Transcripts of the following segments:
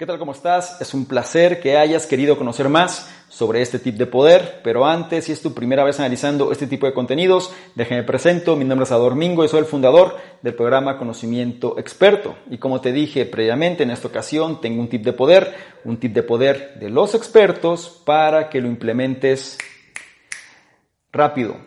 ¿Qué tal? ¿Cómo estás? Es un placer que hayas querido conocer más sobre este tip de poder, pero antes, si es tu primera vez analizando este tipo de contenidos, déjame presento, mi nombre es Ador Mingo y soy el fundador del programa Conocimiento Experto. Y como te dije previamente, en esta ocasión tengo un tip de poder, un tip de poder de los expertos para que lo implementes rápido.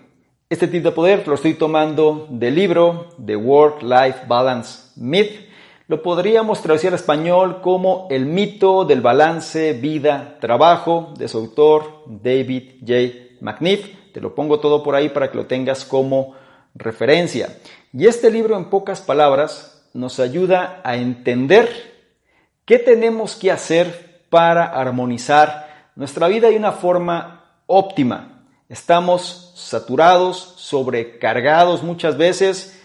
Este tip de poder lo estoy tomando del libro The Work-Life Balance Myth lo podríamos traducir al español como El mito del balance vida-trabajo de su autor David J. McNiff. Te lo pongo todo por ahí para que lo tengas como referencia. Y este libro, en pocas palabras, nos ayuda a entender qué tenemos que hacer para armonizar nuestra vida de una forma óptima. Estamos saturados, sobrecargados muchas veces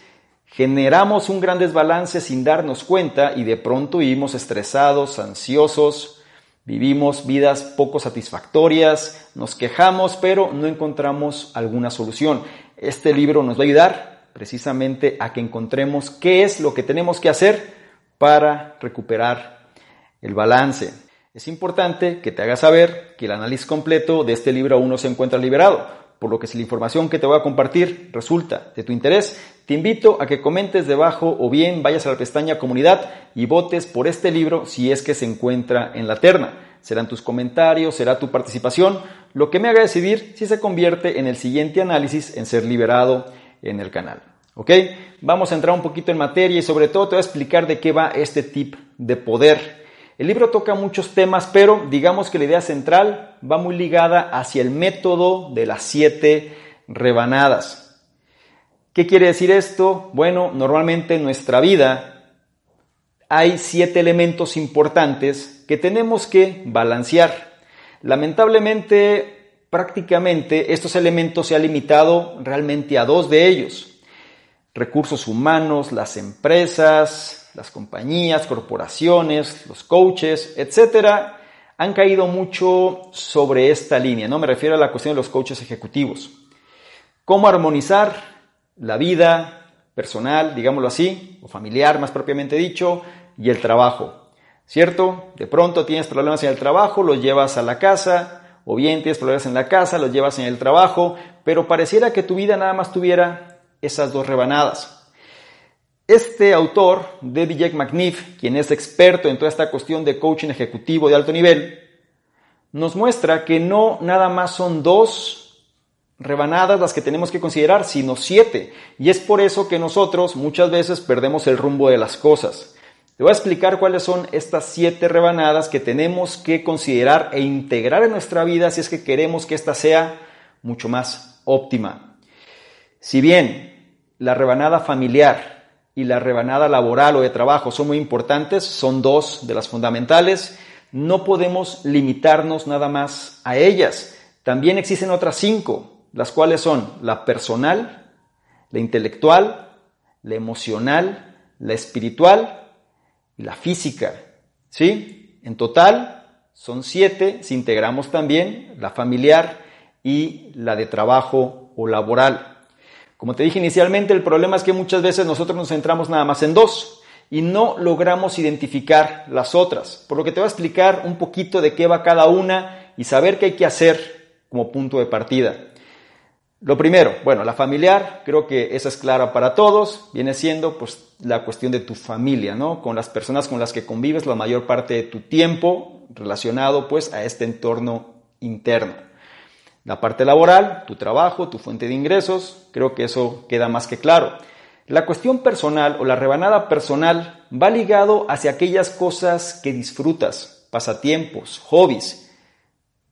generamos un gran desbalance sin darnos cuenta y de pronto vivimos estresados, ansiosos, vivimos vidas poco satisfactorias, nos quejamos, pero no encontramos alguna solución. Este libro nos va a ayudar precisamente a que encontremos qué es lo que tenemos que hacer para recuperar el balance. Es importante que te hagas saber que el análisis completo de este libro aún no se encuentra liberado por lo que si la información que te voy a compartir resulta de tu interés, te invito a que comentes debajo o bien vayas a la pestaña comunidad y votes por este libro si es que se encuentra en la terna. Serán tus comentarios, será tu participación, lo que me haga decidir si se convierte en el siguiente análisis en ser liberado en el canal. ¿Ok? Vamos a entrar un poquito en materia y sobre todo te voy a explicar de qué va este tip de poder. El libro toca muchos temas, pero digamos que la idea central va muy ligada hacia el método de las siete rebanadas. ¿Qué quiere decir esto? Bueno, normalmente en nuestra vida hay siete elementos importantes que tenemos que balancear. Lamentablemente, prácticamente estos elementos se han limitado realmente a dos de ellos. Recursos humanos, las empresas, las compañías, corporaciones, los coaches, etcétera, han caído mucho sobre esta línea, ¿no? Me refiero a la cuestión de los coaches ejecutivos. ¿Cómo armonizar la vida personal, digámoslo así, o familiar más propiamente dicho, y el trabajo? ¿Cierto? De pronto tienes problemas en el trabajo, los llevas a la casa, o bien tienes problemas en la casa, los llevas en el trabajo, pero pareciera que tu vida nada más tuviera esas dos rebanadas. Este autor, David Jack McNiff, quien es experto en toda esta cuestión de coaching ejecutivo de alto nivel, nos muestra que no nada más son dos rebanadas las que tenemos que considerar, sino siete. Y es por eso que nosotros muchas veces perdemos el rumbo de las cosas. Te voy a explicar cuáles son estas siete rebanadas que tenemos que considerar e integrar en nuestra vida si es que queremos que ésta sea mucho más óptima. Si bien la rebanada familiar, y la rebanada laboral o de trabajo son muy importantes, son dos de las fundamentales. No podemos limitarnos nada más a ellas. También existen otras cinco, las cuales son la personal, la intelectual, la emocional, la espiritual y la física. ¿Sí? En total son siete si integramos también la familiar y la de trabajo o laboral. Como te dije inicialmente, el problema es que muchas veces nosotros nos centramos nada más en dos y no logramos identificar las otras. Por lo que te voy a explicar un poquito de qué va cada una y saber qué hay que hacer como punto de partida. Lo primero, bueno, la familiar, creo que esa es clara para todos, viene siendo pues la cuestión de tu familia, ¿no? Con las personas con las que convives la mayor parte de tu tiempo relacionado pues a este entorno interno. La parte laboral, tu trabajo, tu fuente de ingresos, creo que eso queda más que claro. La cuestión personal o la rebanada personal va ligado hacia aquellas cosas que disfrutas, pasatiempos, hobbies,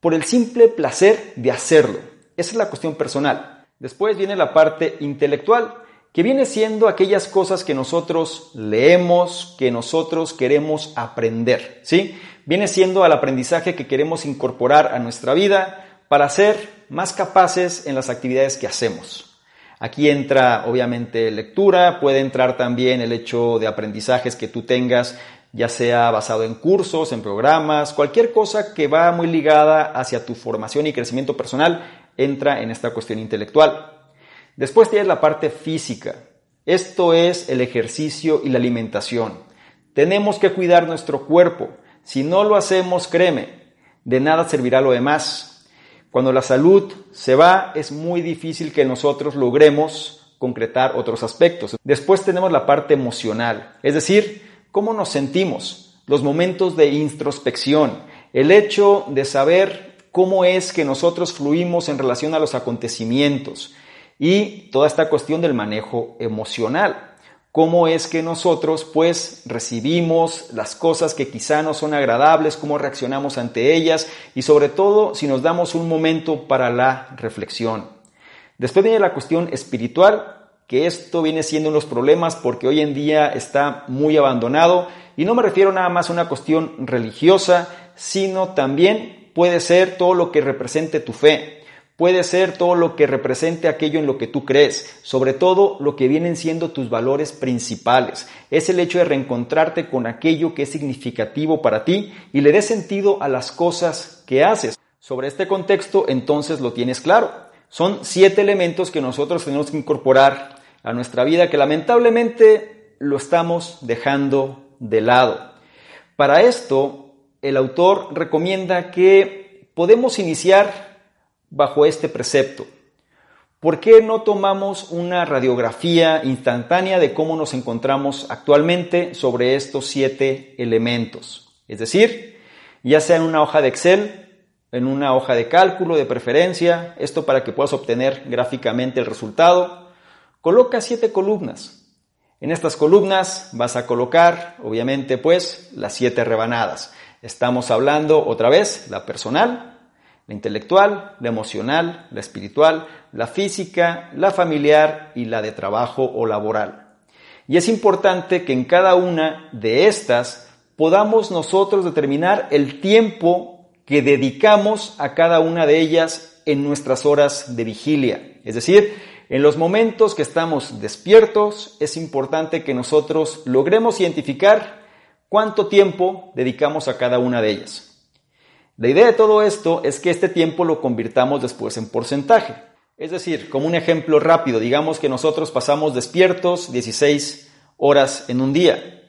por el simple placer de hacerlo. Esa es la cuestión personal. Después viene la parte intelectual, que viene siendo aquellas cosas que nosotros leemos, que nosotros queremos aprender, ¿sí? Viene siendo al aprendizaje que queremos incorporar a nuestra vida, para ser más capaces en las actividades que hacemos. Aquí entra obviamente lectura, puede entrar también el hecho de aprendizajes que tú tengas, ya sea basado en cursos, en programas, cualquier cosa que va muy ligada hacia tu formación y crecimiento personal, entra en esta cuestión intelectual. Después tienes la parte física. Esto es el ejercicio y la alimentación. Tenemos que cuidar nuestro cuerpo. Si no lo hacemos, créeme, de nada servirá lo demás. Cuando la salud se va, es muy difícil que nosotros logremos concretar otros aspectos. Después tenemos la parte emocional, es decir, cómo nos sentimos, los momentos de introspección, el hecho de saber cómo es que nosotros fluimos en relación a los acontecimientos y toda esta cuestión del manejo emocional cómo es que nosotros pues recibimos las cosas que quizá no son agradables, cómo reaccionamos ante ellas y sobre todo si nos damos un momento para la reflexión. Después viene la cuestión espiritual, que esto viene siendo unos problemas porque hoy en día está muy abandonado y no me refiero nada más a una cuestión religiosa, sino también puede ser todo lo que represente tu fe. Puede ser todo lo que represente aquello en lo que tú crees, sobre todo lo que vienen siendo tus valores principales. Es el hecho de reencontrarte con aquello que es significativo para ti y le dé sentido a las cosas que haces. Sobre este contexto, entonces lo tienes claro. Son siete elementos que nosotros tenemos que incorporar a nuestra vida que lamentablemente lo estamos dejando de lado. Para esto, el autor recomienda que podemos iniciar bajo este precepto? ¿Por qué no tomamos una radiografía instantánea de cómo nos encontramos actualmente sobre estos siete elementos? Es decir, ya sea en una hoja de Excel, en una hoja de cálculo de preferencia, esto para que puedas obtener gráficamente el resultado, coloca siete columnas. En estas columnas vas a colocar, obviamente, pues las siete rebanadas. Estamos hablando otra vez, la personal, la intelectual, la emocional, la espiritual, la física, la familiar y la de trabajo o laboral. Y es importante que en cada una de estas podamos nosotros determinar el tiempo que dedicamos a cada una de ellas en nuestras horas de vigilia. Es decir, en los momentos que estamos despiertos es importante que nosotros logremos identificar cuánto tiempo dedicamos a cada una de ellas. La idea de todo esto es que este tiempo lo convirtamos después en porcentaje. Es decir, como un ejemplo rápido, digamos que nosotros pasamos despiertos 16 horas en un día.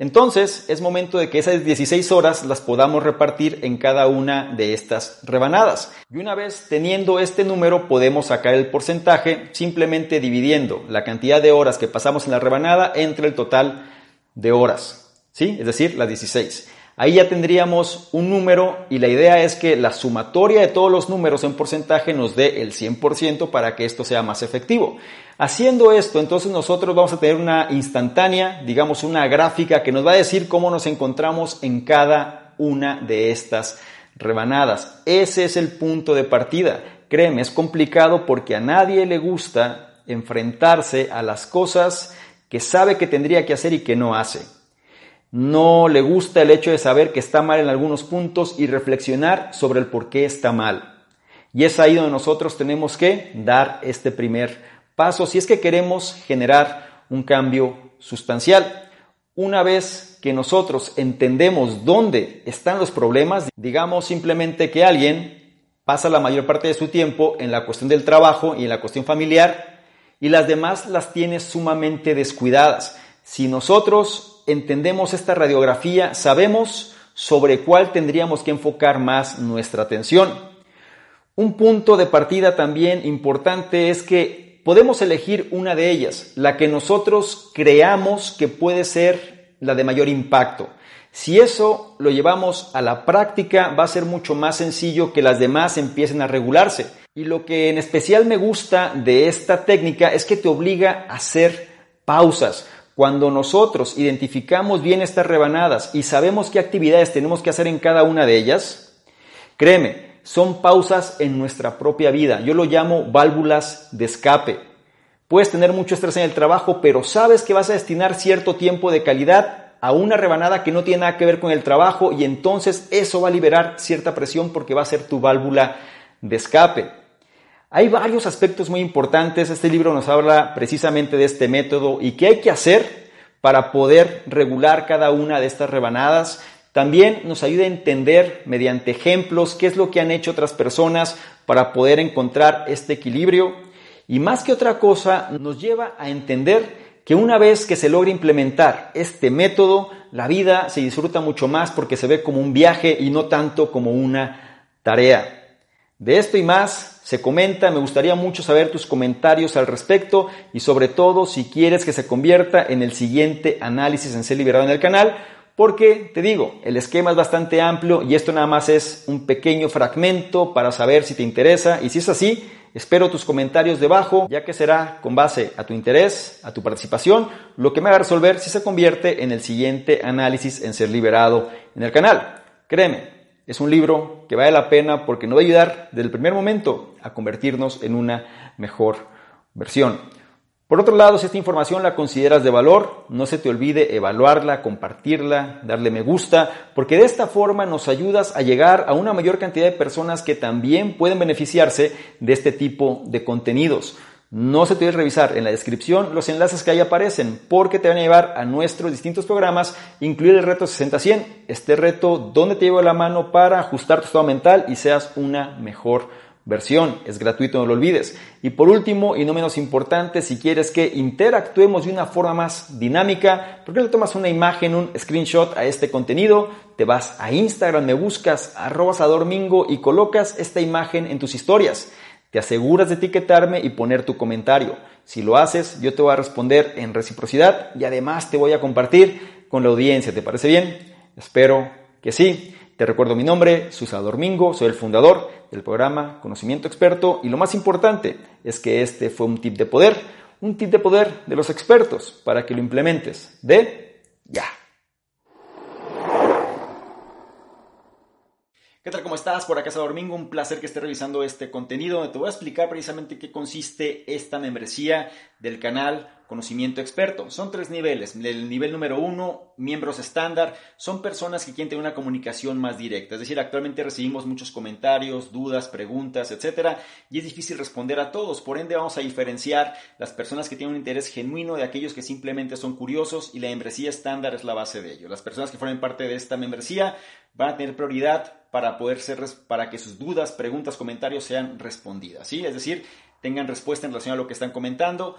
Entonces es momento de que esas 16 horas las podamos repartir en cada una de estas rebanadas. Y una vez teniendo este número podemos sacar el porcentaje simplemente dividiendo la cantidad de horas que pasamos en la rebanada entre el total de horas. ¿Sí? Es decir, las 16. Ahí ya tendríamos un número y la idea es que la sumatoria de todos los números en porcentaje nos dé el 100% para que esto sea más efectivo. Haciendo esto, entonces nosotros vamos a tener una instantánea, digamos una gráfica que nos va a decir cómo nos encontramos en cada una de estas rebanadas. Ese es el punto de partida. Créeme, es complicado porque a nadie le gusta enfrentarse a las cosas que sabe que tendría que hacer y que no hace no le gusta el hecho de saber que está mal en algunos puntos y reflexionar sobre el por qué está mal. Y es ahí donde nosotros tenemos que dar este primer paso si es que queremos generar un cambio sustancial. Una vez que nosotros entendemos dónde están los problemas, digamos simplemente que alguien pasa la mayor parte de su tiempo en la cuestión del trabajo y en la cuestión familiar y las demás las tiene sumamente descuidadas. Si nosotros entendemos esta radiografía, sabemos sobre cuál tendríamos que enfocar más nuestra atención. Un punto de partida también importante es que podemos elegir una de ellas, la que nosotros creamos que puede ser la de mayor impacto. Si eso lo llevamos a la práctica, va a ser mucho más sencillo que las demás empiecen a regularse. Y lo que en especial me gusta de esta técnica es que te obliga a hacer pausas. Cuando nosotros identificamos bien estas rebanadas y sabemos qué actividades tenemos que hacer en cada una de ellas, créeme, son pausas en nuestra propia vida. Yo lo llamo válvulas de escape. Puedes tener mucho estrés en el trabajo, pero sabes que vas a destinar cierto tiempo de calidad a una rebanada que no tiene nada que ver con el trabajo y entonces eso va a liberar cierta presión porque va a ser tu válvula de escape. Hay varios aspectos muy importantes. Este libro nos habla precisamente de este método y qué hay que hacer para poder regular cada una de estas rebanadas. También nos ayuda a entender mediante ejemplos qué es lo que han hecho otras personas para poder encontrar este equilibrio. Y más que otra cosa, nos lleva a entender que una vez que se logra implementar este método, la vida se disfruta mucho más porque se ve como un viaje y no tanto como una tarea. De esto y más se comenta, me gustaría mucho saber tus comentarios al respecto y sobre todo si quieres que se convierta en el siguiente análisis en ser liberado en el canal, porque te digo, el esquema es bastante amplio y esto nada más es un pequeño fragmento para saber si te interesa y si es así, espero tus comentarios debajo, ya que será con base a tu interés, a tu participación, lo que me va a resolver si se convierte en el siguiente análisis en ser liberado en el canal. Créeme, es un libro que vale la pena porque nos va a ayudar desde el primer momento a convertirnos en una mejor versión. Por otro lado, si esta información la consideras de valor, no se te olvide evaluarla, compartirla, darle me gusta, porque de esta forma nos ayudas a llegar a una mayor cantidad de personas que también pueden beneficiarse de este tipo de contenidos. No se te olvide revisar en la descripción los enlaces que ahí aparecen porque te van a llevar a nuestros distintos programas, incluir el reto 60-100, este reto donde te llevo la mano para ajustar tu estado mental y seas una mejor versión. Es gratuito, no lo olvides. Y por último, y no menos importante, si quieres que interactuemos de una forma más dinámica, ¿por qué le tomas una imagen, un screenshot a este contenido? Te vas a Instagram, me buscas arroba domingo y colocas esta imagen en tus historias. Te aseguras de etiquetarme y poner tu comentario. Si lo haces, yo te voy a responder en reciprocidad y además te voy a compartir con la audiencia. ¿Te parece bien? Espero que sí. Te recuerdo mi nombre, Susador Mingo, soy el fundador del programa Conocimiento Experto y lo más importante es que este fue un tip de poder, un tip de poder de los expertos para que lo implementes de ya. ¿Qué tal? ¿Cómo estás? Por acá es Domingo, un placer que estés revisando este contenido donde te voy a explicar precisamente qué consiste esta membresía del canal Conocimiento Experto. Son tres niveles. El nivel número uno, miembros estándar, son personas que quieren tener una comunicación más directa. Es decir, actualmente recibimos muchos comentarios, dudas, preguntas, etcétera, y es difícil responder a todos. Por ende, vamos a diferenciar las personas que tienen un interés genuino de aquellos que simplemente son curiosos y la membresía estándar es la base de ello. Las personas que formen parte de esta membresía van a tener prioridad para poder ser, para que sus dudas, preguntas, comentarios sean respondidas. ¿sí? Es decir, tengan respuesta en relación a lo que están comentando.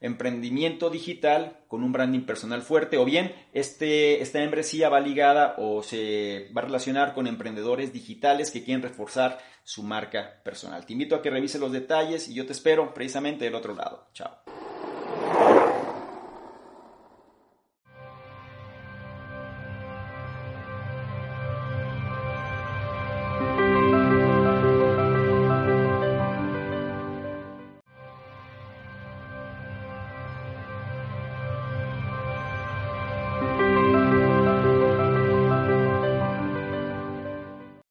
emprendimiento digital con un branding personal fuerte o bien este, esta membresía va ligada o se va a relacionar con emprendedores digitales que quieren reforzar su marca personal. Te invito a que revises los detalles y yo te espero precisamente del otro lado. Chao.